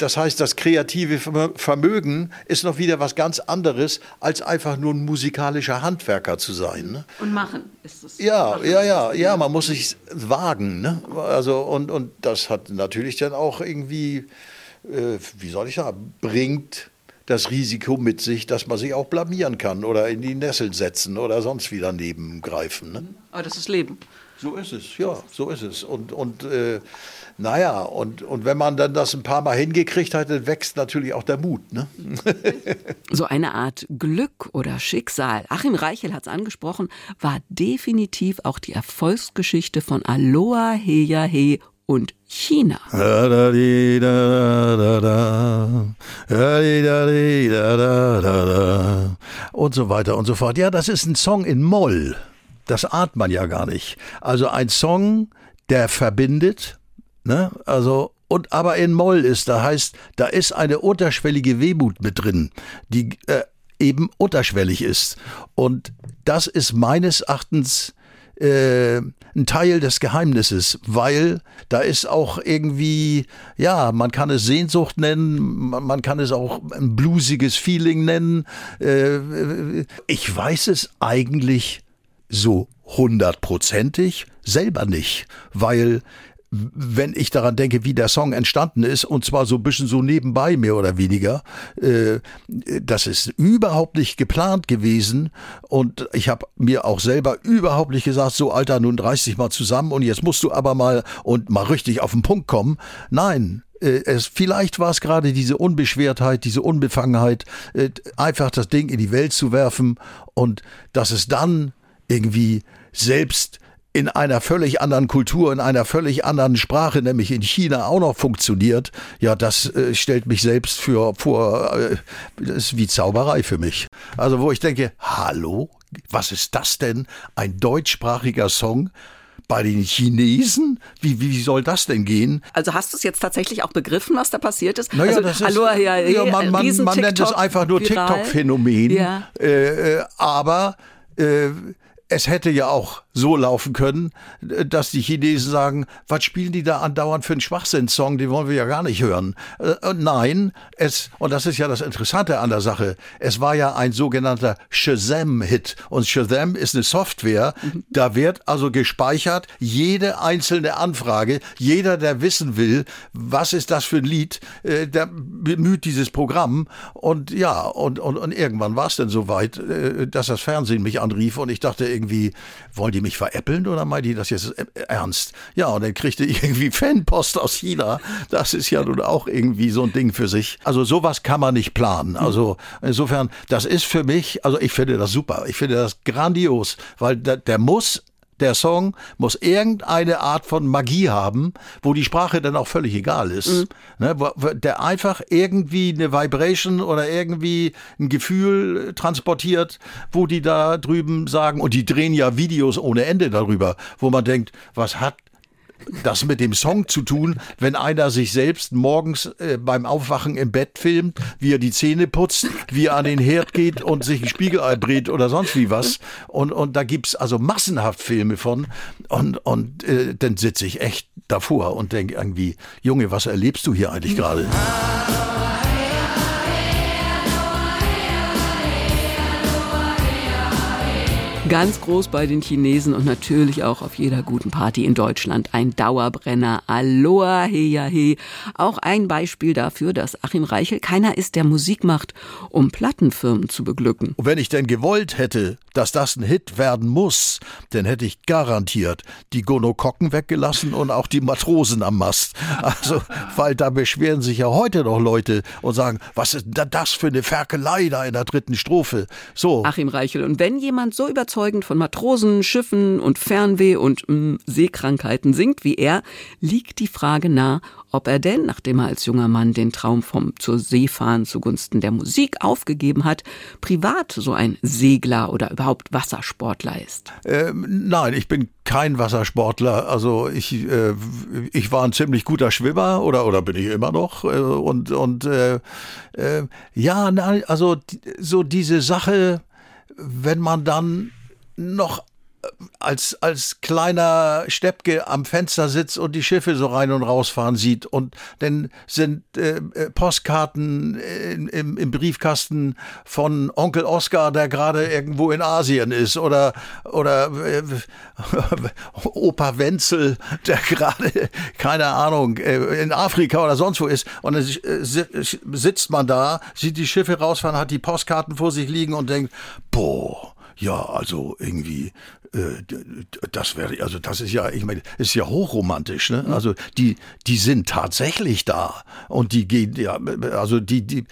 Das heißt, das kreative Vermögen ist noch wieder was ganz anderes, als einfach nur ein musikalischer Handwerker zu sein. Ne? Und machen ist es. Ja, ja, ja, ja, man muss sich wagen. Ne? Also, und, und das hat natürlich dann auch irgendwie äh, wie soll ich sagen, bringt das Risiko mit sich, dass man sich auch blamieren kann oder in die Nessel setzen oder sonst wie daneben greifen. Ne? Aber das ist Leben. So ist es, ja, so ist es. Und, und äh, naja, und, und wenn man dann das ein paar Mal hingekriegt hat, dann wächst natürlich auch der Mut. Ne? so eine Art Glück oder Schicksal, Achim Reichel hat es angesprochen, war definitiv auch die Erfolgsgeschichte von Aloha Heya He und China. Und so weiter und so fort. Ja, das ist ein Song in Moll. Das ahnt man ja gar nicht. Also ein Song, der verbindet, ne? Also und aber in Moll ist, da heißt, da ist eine unterschwellige Wehmut mit drin, die äh, eben unterschwellig ist. Und das ist meines Erachtens äh, ein Teil des Geheimnisses, weil da ist auch irgendwie, ja, man kann es Sehnsucht nennen, man kann es auch ein bluesiges Feeling nennen. Äh, ich weiß es eigentlich so hundertprozentig selber nicht, weil wenn ich daran denke, wie der Song entstanden ist, und zwar so ein bisschen so nebenbei mehr oder weniger, äh, das ist überhaupt nicht geplant gewesen und ich habe mir auch selber überhaupt nicht gesagt, so Alter, nun reiß dich mal zusammen und jetzt musst du aber mal und mal richtig auf den Punkt kommen. Nein, äh, es, vielleicht war es gerade diese Unbeschwertheit, diese Unbefangenheit, äh, einfach das Ding in die Welt zu werfen und dass es dann irgendwie selbst in einer völlig anderen Kultur, in einer völlig anderen Sprache, nämlich in China auch noch funktioniert, ja, das äh, stellt mich selbst für vor, äh, das ist wie Zauberei für mich. Also wo ich denke, hallo, was ist das denn? Ein deutschsprachiger Song? bei den Chinesen? Wie, wie soll das denn gehen? Also hast du es jetzt tatsächlich auch begriffen, was da passiert ist? Naja, also, das ist, Aloha, ja, ja, man, man, man nennt es einfach nur TikTok-Phänomen. Ja. Äh, äh aber äh, es hätte ja auch so laufen können, dass die Chinesen sagen, was spielen die da andauernd für einen Schwachsinnssong, den wollen wir ja gar nicht hören. Äh, nein, es, und das ist ja das Interessante an der Sache, es war ja ein sogenannter Shazam-Hit. Und Shazam ist eine Software, da wird also gespeichert jede einzelne Anfrage, jeder, der wissen will, was ist das für ein Lied, äh, der bemüht dieses Programm. Und ja, und, und, und irgendwann war es dann soweit, äh, dass das Fernsehen mich anrief und ich dachte irgendwie, wollen die mich veräppeln oder meinen die das jetzt ernst? Ja, und dann kriegte ich irgendwie Fanpost aus China. Das ist ja nun auch irgendwie so ein Ding für sich. Also sowas kann man nicht planen. Also insofern, das ist für mich, also ich finde das super. Ich finde das grandios, weil der, der muss der Song muss irgendeine Art von Magie haben, wo die Sprache dann auch völlig egal ist. Mhm. Ne, der einfach irgendwie eine Vibration oder irgendwie ein Gefühl transportiert, wo die da drüben sagen, und die drehen ja Videos ohne Ende darüber, wo man denkt, was hat das mit dem Song zu tun, wenn einer sich selbst morgens äh, beim Aufwachen im Bett filmt, wie er die Zähne putzt, wie er an den Herd geht und sich ein Spiegelei brät oder sonst wie was. Und, und da gibt's also massenhaft Filme von. Und, und äh, dann sitze ich echt davor und denke irgendwie, Junge, was erlebst du hier eigentlich gerade? Ganz groß bei den Chinesen und natürlich auch auf jeder guten Party in Deutschland. Ein Dauerbrenner. Aloha, he ja he. Auch ein Beispiel dafür, dass Achim Reichel keiner ist, der Musik macht, um Plattenfirmen zu beglücken. Und wenn ich denn gewollt hätte, dass das ein Hit werden muss, dann hätte ich garantiert die Gonokokken weggelassen und auch die Matrosen am Mast. Also, weil da beschweren sich ja heute noch Leute und sagen, was ist denn das für eine Ferkelei da in der dritten Strophe? So. Achim Reichel. Und wenn jemand so überzeugt überzeugend von Matrosen, Schiffen und Fernweh und mh, mm, Seekrankheiten singt wie er, liegt die Frage nah, ob er denn, nachdem er als junger Mann den Traum vom zur See fahren zugunsten der Musik aufgegeben hat, privat so ein Segler oder überhaupt Wassersportler ist. Ähm, nein, ich bin kein Wassersportler. Also ich, äh, ich war ein ziemlich guter Schwimmer oder oder bin ich immer noch äh, und und äh, äh ja, also so diese Sache, wenn man dann noch als, als kleiner Steppke am Fenster sitzt und die Schiffe so rein und rausfahren sieht. Und dann sind äh, äh Postkarten im, im Briefkasten von Onkel Oskar, der gerade irgendwo in Asien ist. Oder, oder äh, Opa Wenzel, der gerade, keine Ahnung, äh, in Afrika oder sonst wo ist. Und dann äh, sitzt man da, sieht die Schiffe rausfahren, hat die Postkarten vor sich liegen und denkt, boah, ja, also irgendwie äh, das wäre, also das ist ja, ich meine, ist ja hochromantisch, ne? Also die, die sind tatsächlich da und die gehen ja, also die, die,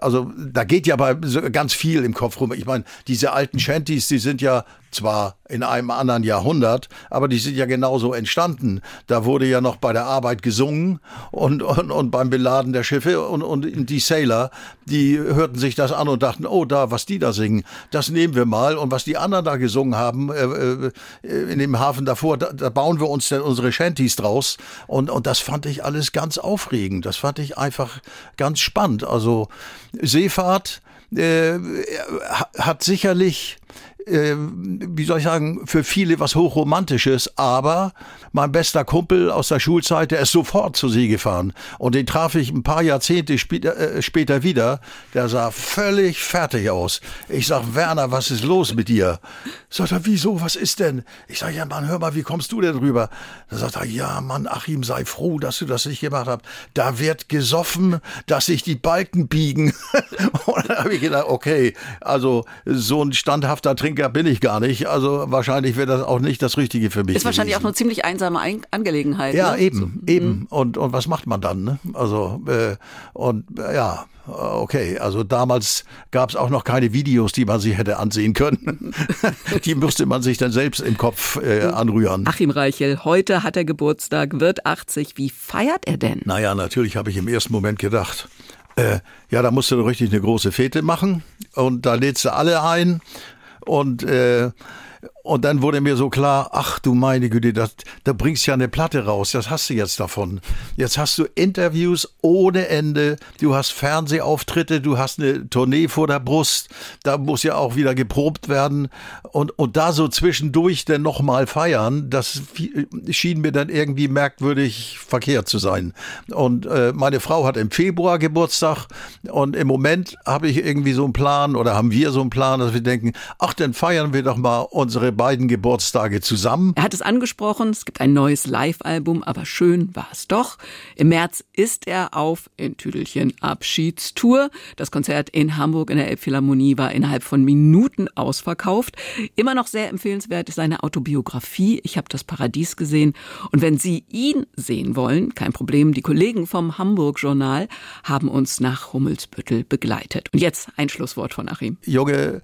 also da geht ja bei ganz viel im Kopf rum. Ich meine, diese alten Shanties, die sind ja zwar in einem anderen Jahrhundert, aber die sind ja genauso entstanden. Da wurde ja noch bei der Arbeit gesungen und, und, und beim Beladen der Schiffe und, und die Sailor, die hörten sich das an und dachten, oh, da, was die da singen, das nehmen wir mal. Und was die anderen da gesungen haben, äh, äh, in dem Hafen davor, da, da bauen wir uns denn unsere Shanties draus. Und, und das fand ich alles ganz aufregend. Das fand ich einfach ganz spannend. Also Seefahrt äh, hat sicherlich äh, wie soll ich sagen, für viele was Hochromantisches, aber mein bester Kumpel aus der Schulzeit, der ist sofort zur See gefahren. Und den traf ich ein paar Jahrzehnte später, äh, später wieder. Der sah völlig fertig aus. Ich sag, Werner, was ist los mit dir? Sagt er, wieso, was ist denn? Ich sag, ja, Mann, hör mal, wie kommst du denn rüber? Dann sagt er, ja, Mann, Achim, sei froh, dass du das nicht gemacht hast. Da wird gesoffen, dass sich die Balken biegen. Und dann habe ich gedacht, okay, also so ein standhafter Trinker Trinker bin ich gar nicht. Also wahrscheinlich wäre das auch nicht das Richtige für mich. Ist wahrscheinlich gewesen. auch eine ziemlich einsame Angelegenheit. Ja, ne? eben, so. eben. Mhm. Und, und was macht man dann? Ne? Also, äh, und äh, ja, okay, also damals gab es auch noch keine Videos, die man sich hätte ansehen können. die müsste man sich dann selbst im Kopf äh, anrühren. Achim Reichel, heute hat er Geburtstag, wird 80. Wie feiert er denn? Naja, natürlich habe ich im ersten Moment gedacht, äh, ja, da musst du richtig eine große Fete machen und da lädst du alle ein und äh, und dann wurde mir so klar, ach du meine Güte, das, da bringst ja eine Platte raus, das hast du jetzt davon. Jetzt hast du Interviews ohne Ende, du hast Fernsehauftritte, du hast eine Tournee vor der Brust, da muss ja auch wieder geprobt werden und, und da so zwischendurch dann nochmal feiern, das schien mir dann irgendwie merkwürdig verkehrt zu sein. Und äh, meine Frau hat im Februar Geburtstag und im Moment habe ich irgendwie so einen Plan oder haben wir so einen Plan, dass wir denken, ach, dann feiern wir doch mal unsere beiden Geburtstage zusammen. Er hat es angesprochen, es gibt ein neues Live-Album, aber schön war es doch. Im März ist er auf in Tüdelchen Abschiedstour. Das Konzert in Hamburg in der Elbphilharmonie war innerhalb von Minuten ausverkauft. Immer noch sehr empfehlenswert ist seine Autobiografie. Ich habe das Paradies gesehen. Und wenn Sie ihn sehen wollen, kein Problem. Die Kollegen vom Hamburg Journal haben uns nach Hummelsbüttel begleitet. Und jetzt ein Schlusswort von Achim. Junge,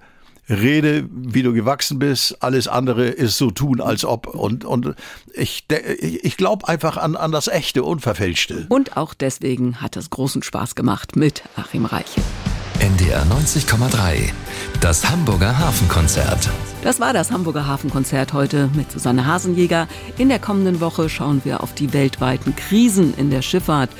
rede, wie du gewachsen bist, alles andere ist so tun, als ob. Und, und ich, ich glaube einfach an, an das Echte, Unverfälschte. Und auch deswegen hat es großen Spaß gemacht mit Achim Reiche. NDR 90,3, das Hamburger Hafenkonzert. Das war das Hamburger Hafenkonzert heute mit Susanne Hasenjäger. In der kommenden Woche schauen wir auf die weltweiten Krisen in der Schifffahrt.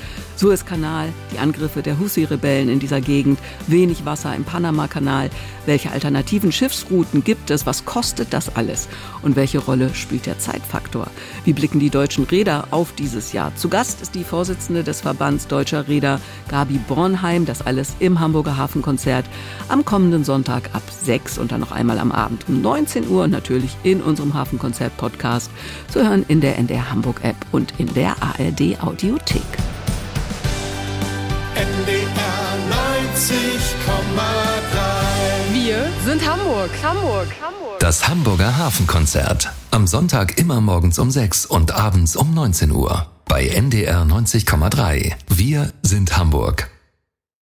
Suezkanal, die Angriffe der Husi-Rebellen in dieser Gegend, wenig Wasser im Panama-Kanal. Welche alternativen Schiffsrouten gibt es? Was kostet das alles? Und welche Rolle spielt der Zeitfaktor? Wie blicken die deutschen Räder auf dieses Jahr? Zu Gast ist die Vorsitzende des Verbands Deutscher Räder, Gabi Bornheim. Das alles im Hamburger Hafen Hafenkonzert am kommenden Sonntag ab 6 und dann noch einmal am Abend um 19 Uhr natürlich in unserem Hafenkonzert-Podcast zu hören in der NDR Hamburg-App und in der ARD Audiothek. NDR 90,3. Wir sind Hamburg, Hamburg, Hamburg. Das Hamburger Hafenkonzert. Am Sonntag immer morgens um 6 und abends um 19 Uhr. Bei NDR 90,3. Wir sind Hamburg.